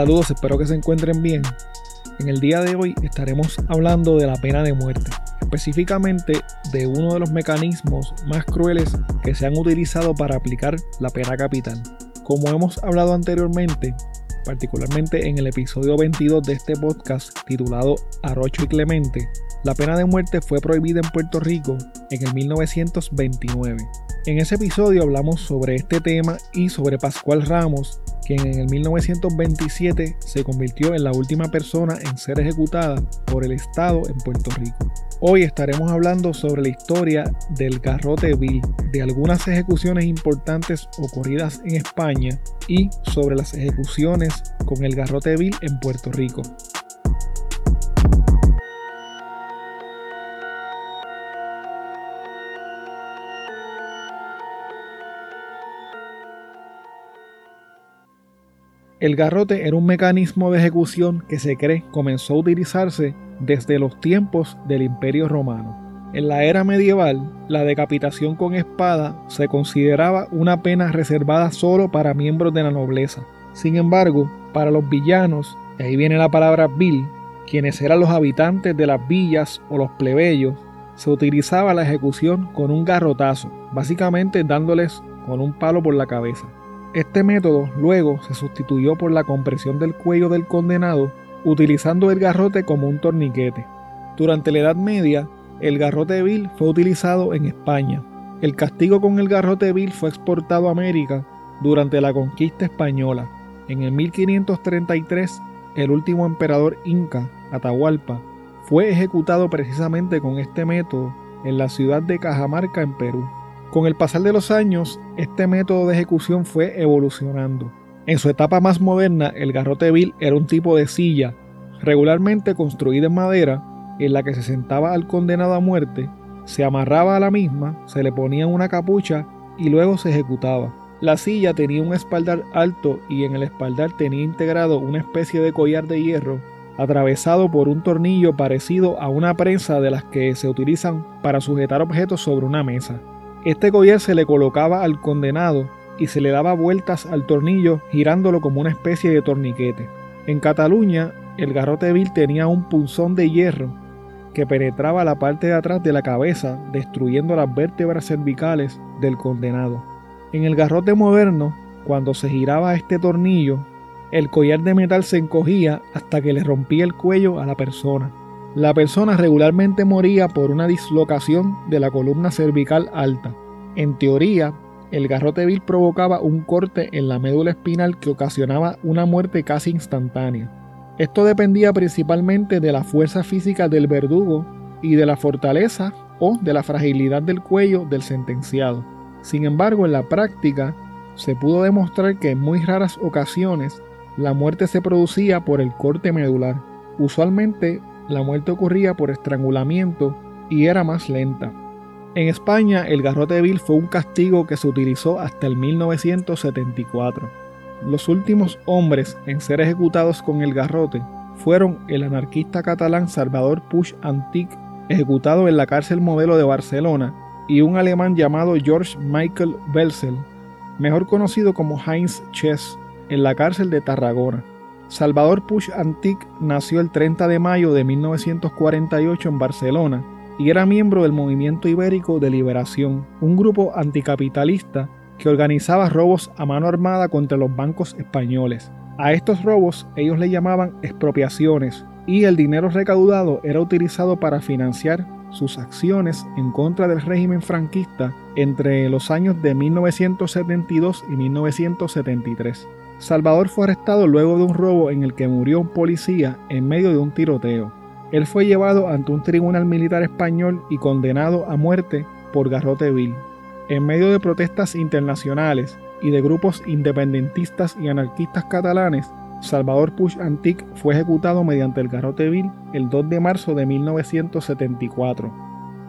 Saludos, espero que se encuentren bien. En el día de hoy estaremos hablando de la pena de muerte, específicamente de uno de los mecanismos más crueles que se han utilizado para aplicar la pena capital. Como hemos hablado anteriormente, particularmente en el episodio 22 de este podcast titulado Arrocho y Clemente, la pena de muerte fue prohibida en Puerto Rico en el 1929. En ese episodio hablamos sobre este tema y sobre Pascual Ramos, quien en el 1927 se convirtió en la última persona en ser ejecutada por el Estado en Puerto Rico. Hoy estaremos hablando sobre la historia del garrote vil, de algunas ejecuciones importantes ocurridas en España y sobre las ejecuciones con el garrote vil en Puerto Rico. El garrote era un mecanismo de ejecución que se cree comenzó a utilizarse desde los tiempos del Imperio Romano. En la era medieval, la decapitación con espada se consideraba una pena reservada solo para miembros de la nobleza. Sin embargo, para los villanos, ahí viene la palabra vil, quienes eran los habitantes de las villas o los plebeyos, se utilizaba la ejecución con un garrotazo, básicamente dándoles con un palo por la cabeza. Este método luego se sustituyó por la compresión del cuello del condenado utilizando el garrote como un torniquete. Durante la Edad Media, el garrote vil fue utilizado en España. El castigo con el garrote vil fue exportado a América durante la conquista española. En el 1533, el último emperador inca, Atahualpa, fue ejecutado precisamente con este método en la ciudad de Cajamarca, en Perú. Con el pasar de los años, este método de ejecución fue evolucionando. En su etapa más moderna, el garrote vil era un tipo de silla, regularmente construida en madera, en la que se sentaba al condenado a muerte, se amarraba a la misma, se le ponía una capucha y luego se ejecutaba. La silla tenía un espaldar alto y en el espaldar tenía integrado una especie de collar de hierro atravesado por un tornillo parecido a una prensa de las que se utilizan para sujetar objetos sobre una mesa. Este collar se le colocaba al condenado y se le daba vueltas al tornillo girándolo como una especie de torniquete. En Cataluña, el garrote vil tenía un punzón de hierro que penetraba la parte de atrás de la cabeza, destruyendo las vértebras cervicales del condenado. En el garrote moderno, cuando se giraba este tornillo, el collar de metal se encogía hasta que le rompía el cuello a la persona. La persona regularmente moría por una dislocación de la columna cervical alta. En teoría, el garrote vil provocaba un corte en la médula espinal que ocasionaba una muerte casi instantánea. Esto dependía principalmente de la fuerza física del verdugo y de la fortaleza o de la fragilidad del cuello del sentenciado. Sin embargo, en la práctica se pudo demostrar que en muy raras ocasiones la muerte se producía por el corte medular. Usualmente la muerte ocurría por estrangulamiento y era más lenta. En España, el garrote vil fue un castigo que se utilizó hasta el 1974. Los últimos hombres en ser ejecutados con el garrote fueron el anarquista catalán Salvador Puig Antic, ejecutado en la cárcel modelo de Barcelona, y un alemán llamado George Michael Belsel, mejor conocido como Heinz Chess, en la cárcel de Tarragona. Salvador Puig Antic nació el 30 de mayo de 1948 en Barcelona y era miembro del Movimiento Ibérico de Liberación, un grupo anticapitalista que organizaba robos a mano armada contra los bancos españoles. A estos robos ellos le llamaban expropiaciones y el dinero recaudado era utilizado para financiar sus acciones en contra del régimen franquista entre los años de 1972 y 1973. Salvador fue arrestado luego de un robo en el que murió un policía en medio de un tiroteo. Él fue llevado ante un tribunal militar español y condenado a muerte por garrote vil. En medio de protestas internacionales y de grupos independentistas y anarquistas catalanes, Salvador Puig Antic fue ejecutado mediante el garrote vil el 2 de marzo de 1974.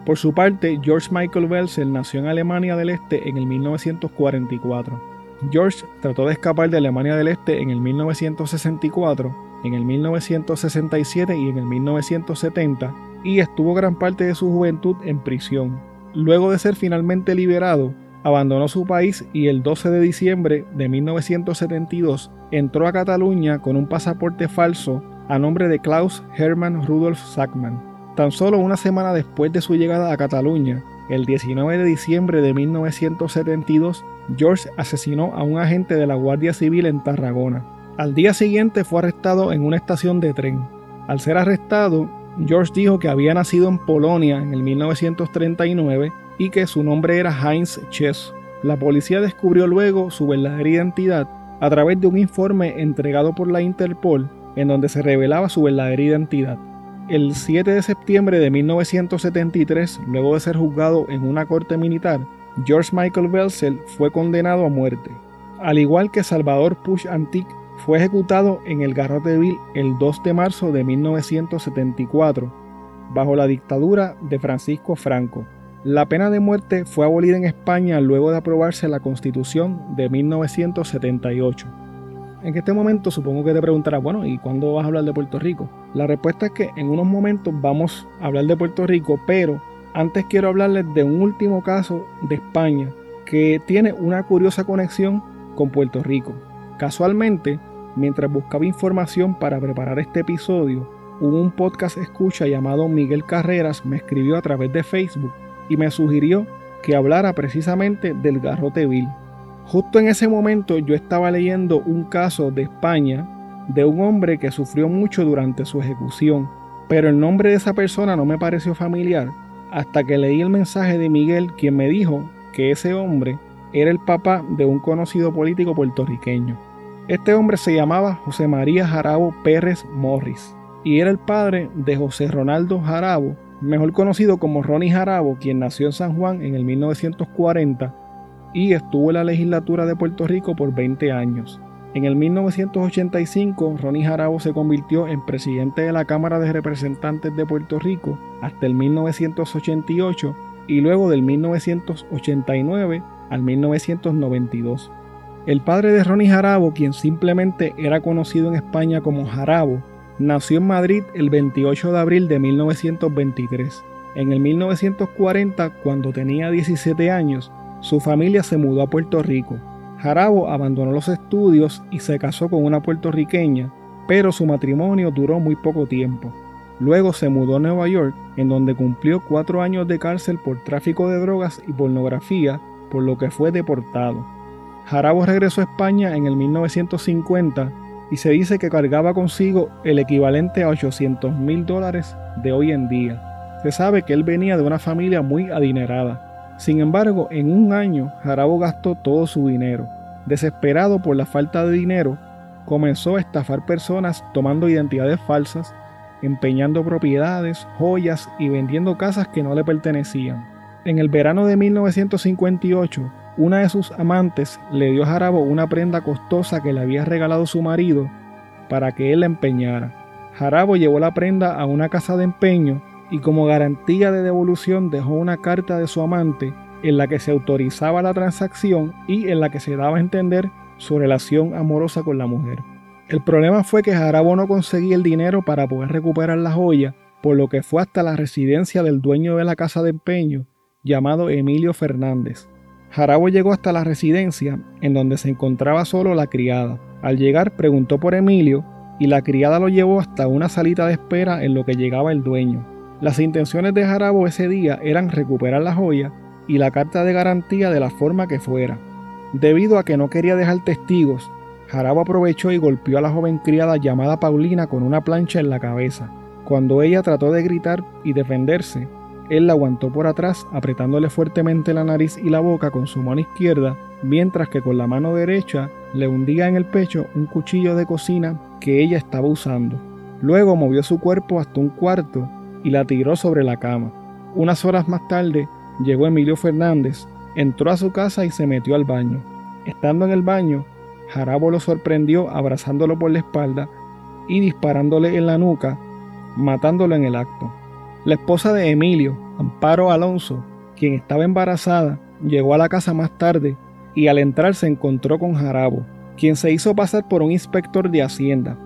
Por su parte, George Michael Belsel nació en Alemania del Este en el 1944. George trató de escapar de Alemania del Este en el 1964, en el 1967 y en el 1970 y estuvo gran parte de su juventud en prisión. Luego de ser finalmente liberado, abandonó su país y el 12 de diciembre de 1972 entró a Cataluña con un pasaporte falso a nombre de Klaus Hermann Rudolf Sackmann. Tan solo una semana después de su llegada a Cataluña, el 19 de diciembre de 1972, George asesinó a un agente de la Guardia Civil en Tarragona. Al día siguiente fue arrestado en una estación de tren. Al ser arrestado, George dijo que había nacido en Polonia en el 1939 y que su nombre era Heinz Chess. La policía descubrió luego su verdadera identidad a través de un informe entregado por la Interpol en donde se revelaba su verdadera identidad. El 7 de septiembre de 1973, luego de ser juzgado en una corte militar, George Michael Belzel fue condenado a muerte. Al igual que Salvador Push Antique, fue ejecutado en el Garroteville el 2 de marzo de 1974, bajo la dictadura de Francisco Franco. La pena de muerte fue abolida en España luego de aprobarse la Constitución de 1978. En este momento supongo que te preguntarás, bueno, ¿y cuándo vas a hablar de Puerto Rico? La respuesta es que en unos momentos vamos a hablar de Puerto Rico, pero antes quiero hablarles de un último caso de España que tiene una curiosa conexión con Puerto Rico. Casualmente, mientras buscaba información para preparar este episodio, un podcast escucha llamado Miguel Carreras me escribió a través de Facebook y me sugirió que hablara precisamente del garrote vil. Justo en ese momento yo estaba leyendo un caso de España de un hombre que sufrió mucho durante su ejecución, pero el nombre de esa persona no me pareció familiar hasta que leí el mensaje de Miguel quien me dijo que ese hombre era el papá de un conocido político puertorriqueño. Este hombre se llamaba José María Jarabo Pérez Morris y era el padre de José Ronaldo Jarabo, mejor conocido como Ronnie Jarabo, quien nació en San Juan en el 1940 y estuvo en la legislatura de Puerto Rico por 20 años. En el 1985, Ronnie Jarabo se convirtió en presidente de la Cámara de Representantes de Puerto Rico hasta el 1988 y luego del 1989 al 1992. El padre de Ronnie Jarabo, quien simplemente era conocido en España como Jarabo, Nació en Madrid el 28 de abril de 1923. En el 1940, cuando tenía 17 años, su familia se mudó a Puerto Rico. Jarabo abandonó los estudios y se casó con una puertorriqueña, pero su matrimonio duró muy poco tiempo. Luego se mudó a Nueva York, en donde cumplió cuatro años de cárcel por tráfico de drogas y pornografía, por lo que fue deportado. Jarabo regresó a España en el 1950 y se dice que cargaba consigo el equivalente a 800 mil dólares de hoy en día. Se sabe que él venía de una familia muy adinerada. Sin embargo, en un año, Jarabo gastó todo su dinero. Desesperado por la falta de dinero, comenzó a estafar personas tomando identidades falsas, empeñando propiedades, joyas y vendiendo casas que no le pertenecían. En el verano de 1958, una de sus amantes le dio a Jarabo una prenda costosa que le había regalado su marido para que él la empeñara. Jarabo llevó la prenda a una casa de empeño y como garantía de devolución dejó una carta de su amante en la que se autorizaba la transacción y en la que se daba a entender su relación amorosa con la mujer. El problema fue que Jarabo no conseguía el dinero para poder recuperar la joya, por lo que fue hasta la residencia del dueño de la casa de empeño, llamado Emilio Fernández. Jarabo llegó hasta la residencia, en donde se encontraba solo la criada. Al llegar preguntó por Emilio y la criada lo llevó hasta una salita de espera en lo que llegaba el dueño. Las intenciones de Jarabo ese día eran recuperar la joya y la carta de garantía de la forma que fuera. Debido a que no quería dejar testigos, Jarabo aprovechó y golpeó a la joven criada llamada Paulina con una plancha en la cabeza. Cuando ella trató de gritar y defenderse, él la aguantó por atrás, apretándole fuertemente la nariz y la boca con su mano izquierda, mientras que con la mano derecha le hundía en el pecho un cuchillo de cocina que ella estaba usando. Luego movió su cuerpo hasta un cuarto y la tiró sobre la cama. Unas horas más tarde llegó Emilio Fernández, entró a su casa y se metió al baño. Estando en el baño, Jarabo lo sorprendió abrazándolo por la espalda y disparándole en la nuca, matándolo en el acto. La esposa de Emilio, Amparo Alonso, quien estaba embarazada, llegó a la casa más tarde y al entrar se encontró con Jarabo, quien se hizo pasar por un inspector de Hacienda.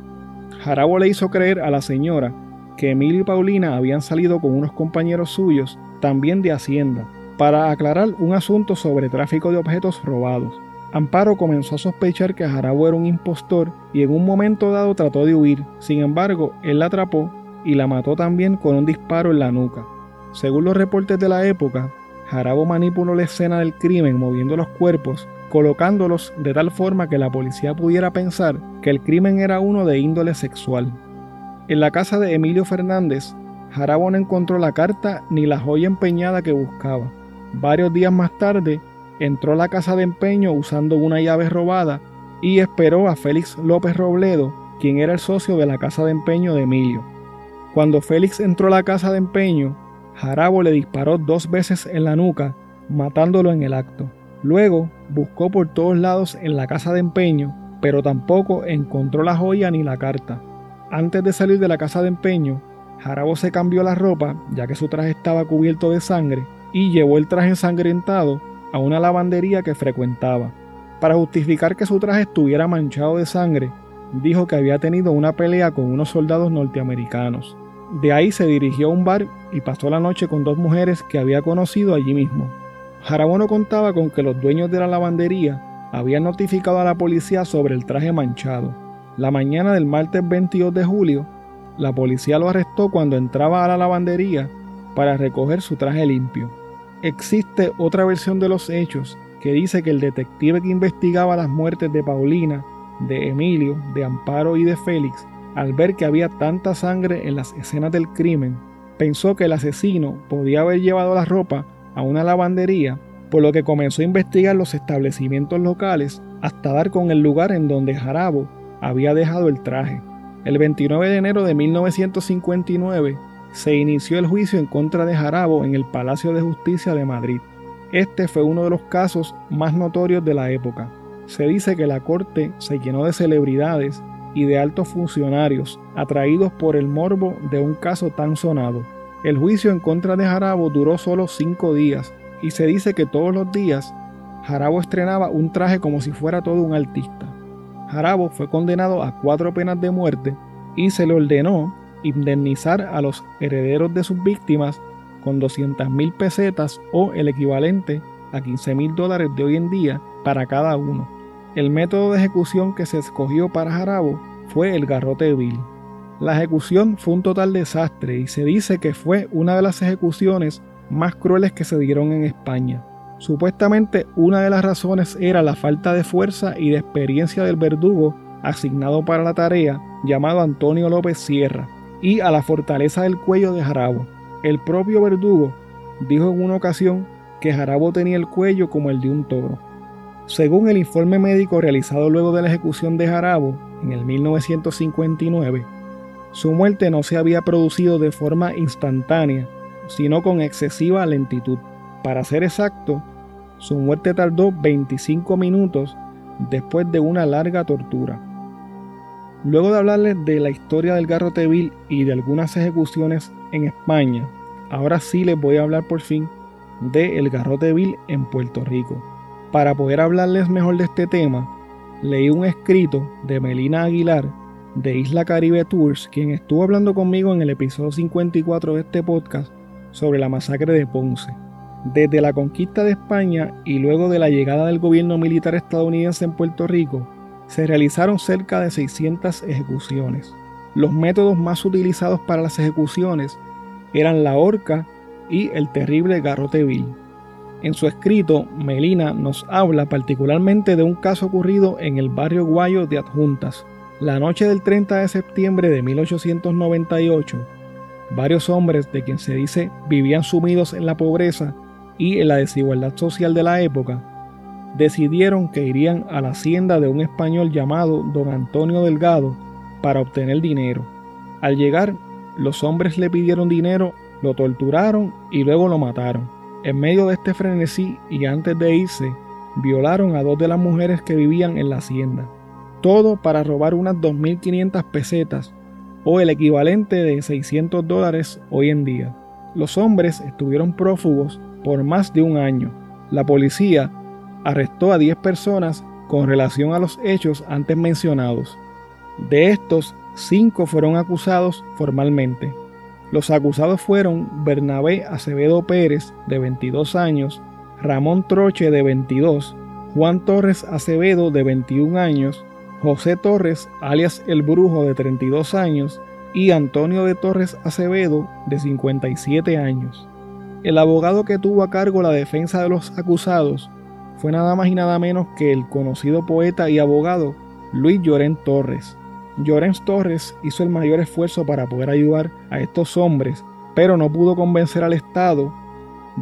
Jarabo le hizo creer a la señora que Emilio y Paulina habían salido con unos compañeros suyos, también de Hacienda. para aclarar un asunto sobre tráfico de objetos robados. Amparo comenzó a sospechar que Jarabo era un impostor y en un momento dado trató de huir. Sin embargo, él la atrapó y la mató también con un disparo en la nuca. Según los reportes de la época, Jarabo manipuló la escena del crimen moviendo los cuerpos, colocándolos de tal forma que la policía pudiera pensar que el crimen era uno de índole sexual. En la casa de Emilio Fernández, Jarabo no encontró la carta ni la joya empeñada que buscaba. Varios días más tarde, entró a la casa de empeño usando una llave robada y esperó a Félix López Robledo, quien era el socio de la casa de empeño de Emilio. Cuando Félix entró a la casa de empeño, Jarabo le disparó dos veces en la nuca, matándolo en el acto. Luego buscó por todos lados en la casa de empeño, pero tampoco encontró la joya ni la carta. Antes de salir de la casa de empeño, Jarabo se cambió la ropa, ya que su traje estaba cubierto de sangre, y llevó el traje ensangrentado a una lavandería que frecuentaba. Para justificar que su traje estuviera manchado de sangre, dijo que había tenido una pelea con unos soldados norteamericanos. De ahí se dirigió a un bar y pasó la noche con dos mujeres que había conocido allí mismo. Jarabono contaba con que los dueños de la lavandería habían notificado a la policía sobre el traje manchado. La mañana del martes 22 de julio, la policía lo arrestó cuando entraba a la lavandería para recoger su traje limpio. Existe otra versión de los hechos que dice que el detective que investigaba las muertes de Paulina, de Emilio, de Amparo y de Félix, al ver que había tanta sangre en las escenas del crimen, pensó que el asesino podía haber llevado la ropa a una lavandería, por lo que comenzó a investigar los establecimientos locales hasta dar con el lugar en donde Jarabo había dejado el traje. El 29 de enero de 1959, se inició el juicio en contra de Jarabo en el Palacio de Justicia de Madrid. Este fue uno de los casos más notorios de la época. Se dice que la corte se llenó de celebridades y de altos funcionarios atraídos por el morbo de un caso tan sonado. El juicio en contra de Jarabo duró solo cinco días y se dice que todos los días Jarabo estrenaba un traje como si fuera todo un artista. Jarabo fue condenado a cuatro penas de muerte y se le ordenó indemnizar a los herederos de sus víctimas con 200 mil pesetas o el equivalente a 15 mil dólares de hoy en día para cada uno. El método de ejecución que se escogió para Jarabo fue el garrote vil. La ejecución fue un total desastre y se dice que fue una de las ejecuciones más crueles que se dieron en España. Supuestamente una de las razones era la falta de fuerza y de experiencia del verdugo asignado para la tarea, llamado Antonio López Sierra, y a la fortaleza del cuello de Jarabo. El propio verdugo dijo en una ocasión que Jarabo tenía el cuello como el de un toro. Según el informe médico realizado luego de la ejecución de Jarabo en el 1959, su muerte no se había producido de forma instantánea, sino con excesiva lentitud. Para ser exacto, su muerte tardó 25 minutos después de una larga tortura. Luego de hablarles de la historia del garrote vil y de algunas ejecuciones en España, ahora sí les voy a hablar por fin de el garrote vil en Puerto Rico. Para poder hablarles mejor de este tema, leí un escrito de Melina Aguilar de Isla Caribe Tours, quien estuvo hablando conmigo en el episodio 54 de este podcast sobre la masacre de Ponce. Desde la conquista de España y luego de la llegada del gobierno militar estadounidense en Puerto Rico, se realizaron cerca de 600 ejecuciones. Los métodos más utilizados para las ejecuciones eran la horca y el terrible garrote vil. En su escrito, Melina nos habla particularmente de un caso ocurrido en el barrio Guayo de Adjuntas. La noche del 30 de septiembre de 1898, varios hombres de quien se dice vivían sumidos en la pobreza y la desigualdad social de la época, decidieron que irían a la hacienda de un español llamado don Antonio Delgado para obtener dinero. Al llegar, los hombres le pidieron dinero, lo torturaron y luego lo mataron. En medio de este frenesí y antes de irse, violaron a dos de las mujeres que vivían en la hacienda. Todo para robar unas 2.500 pesetas o el equivalente de 600 dólares hoy en día. Los hombres estuvieron prófugos por más de un año. La policía arrestó a 10 personas con relación a los hechos antes mencionados. De estos, 5 fueron acusados formalmente. Los acusados fueron Bernabé Acevedo Pérez, de 22 años, Ramón Troche, de 22, Juan Torres Acevedo, de 21 años, José Torres, alias El Brujo, de 32 años, y Antonio de Torres Acevedo, de 57 años. El abogado que tuvo a cargo la defensa de los acusados fue nada más y nada menos que el conocido poeta y abogado Luis Llorén Torres. Llorens Torres hizo el mayor esfuerzo para poder ayudar a estos hombres, pero no pudo convencer al Estado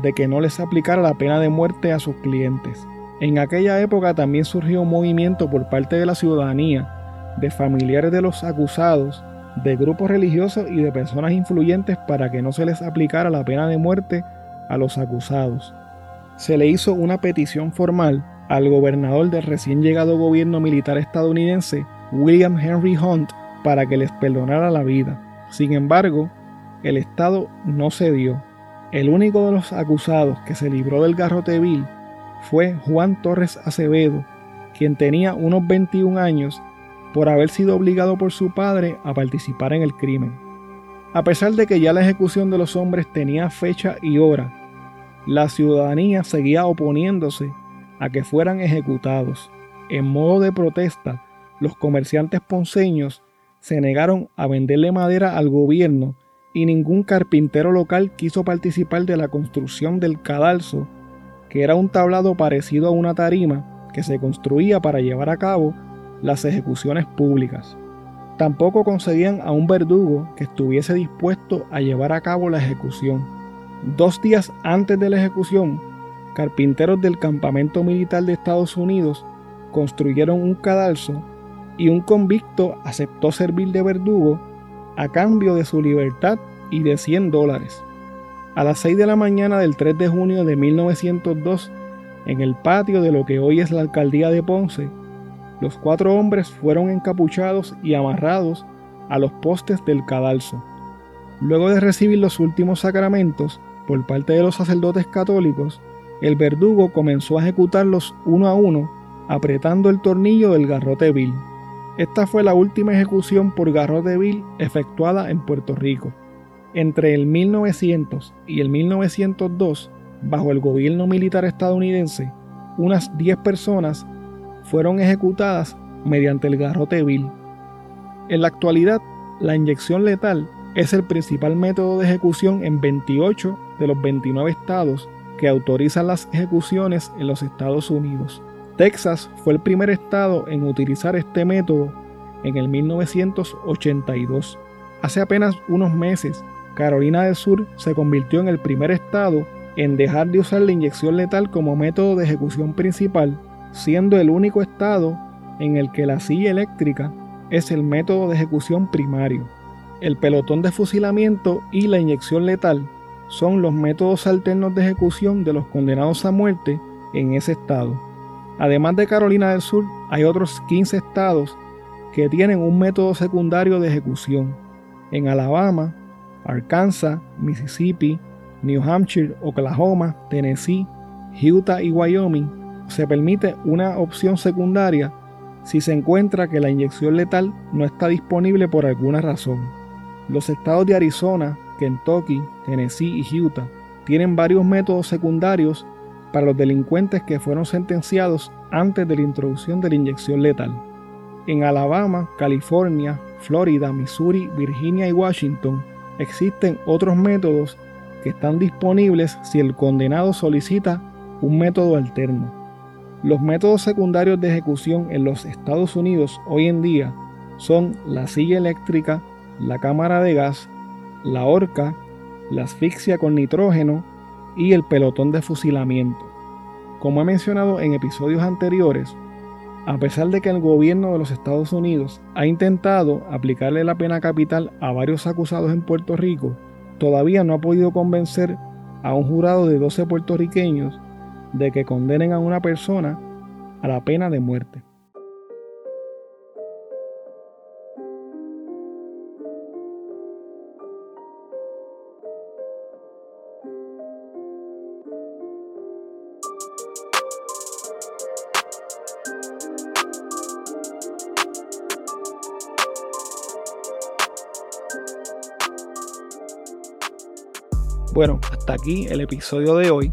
de que no les aplicara la pena de muerte a sus clientes. En aquella época también surgió un movimiento por parte de la ciudadanía, de familiares de los acusados, de grupos religiosos y de personas influyentes para que no se les aplicara la pena de muerte a los acusados. Se le hizo una petición formal al gobernador del recién llegado gobierno militar estadounidense William Henry Hunt para que les perdonara la vida. Sin embargo, el Estado no cedió. El único de los acusados que se libró del garrote vil fue Juan Torres Acevedo, quien tenía unos 21 años por haber sido obligado por su padre a participar en el crimen. A pesar de que ya la ejecución de los hombres tenía fecha y hora, la ciudadanía seguía oponiéndose a que fueran ejecutados. En modo de protesta, los comerciantes ponceños se negaron a venderle madera al gobierno y ningún carpintero local quiso participar de la construcción del cadalso, que era un tablado parecido a una tarima que se construía para llevar a cabo las ejecuciones públicas. Tampoco concedían a un verdugo que estuviese dispuesto a llevar a cabo la ejecución. Dos días antes de la ejecución, carpinteros del campamento militar de Estados Unidos construyeron un cadalso y un convicto aceptó servir de verdugo a cambio de su libertad y de 100 dólares. A las 6 de la mañana del 3 de junio de 1902, en el patio de lo que hoy es la alcaldía de Ponce, los cuatro hombres fueron encapuchados y amarrados a los postes del cadalso. Luego de recibir los últimos sacramentos por parte de los sacerdotes católicos, el verdugo comenzó a ejecutarlos uno a uno, apretando el tornillo del garrote vil. Esta fue la última ejecución por garrote vil efectuada en Puerto Rico. Entre el 1900 y el 1902, bajo el gobierno militar estadounidense, unas 10 personas fueron ejecutadas mediante el garrote vil. En la actualidad, la inyección letal es el principal método de ejecución en 28 de los 29 estados que autorizan las ejecuciones en los Estados Unidos. Texas fue el primer estado en utilizar este método en el 1982. Hace apenas unos meses, Carolina del Sur se convirtió en el primer estado en dejar de usar la inyección letal como método de ejecución principal, siendo el único estado en el que la silla eléctrica es el método de ejecución primario. El pelotón de fusilamiento y la inyección letal son los métodos alternos de ejecución de los condenados a muerte en ese estado. Además de Carolina del Sur, hay otros 15 estados que tienen un método secundario de ejecución. En Alabama, Arkansas, Mississippi, New Hampshire, Oklahoma, Tennessee, Utah y Wyoming se permite una opción secundaria si se encuentra que la inyección letal no está disponible por alguna razón. Los estados de Arizona, Kentucky, Tennessee y Utah tienen varios métodos secundarios para los delincuentes que fueron sentenciados antes de la introducción de la inyección letal. En Alabama, California, Florida, Missouri, Virginia y Washington existen otros métodos que están disponibles si el condenado solicita un método alterno. Los métodos secundarios de ejecución en los Estados Unidos hoy en día son la silla eléctrica, la cámara de gas, la horca, la asfixia con nitrógeno y el pelotón de fusilamiento. Como he mencionado en episodios anteriores, a pesar de que el gobierno de los Estados Unidos ha intentado aplicarle la pena capital a varios acusados en Puerto Rico, todavía no ha podido convencer a un jurado de 12 puertorriqueños de que condenen a una persona a la pena de muerte. Bueno, hasta aquí el episodio de hoy.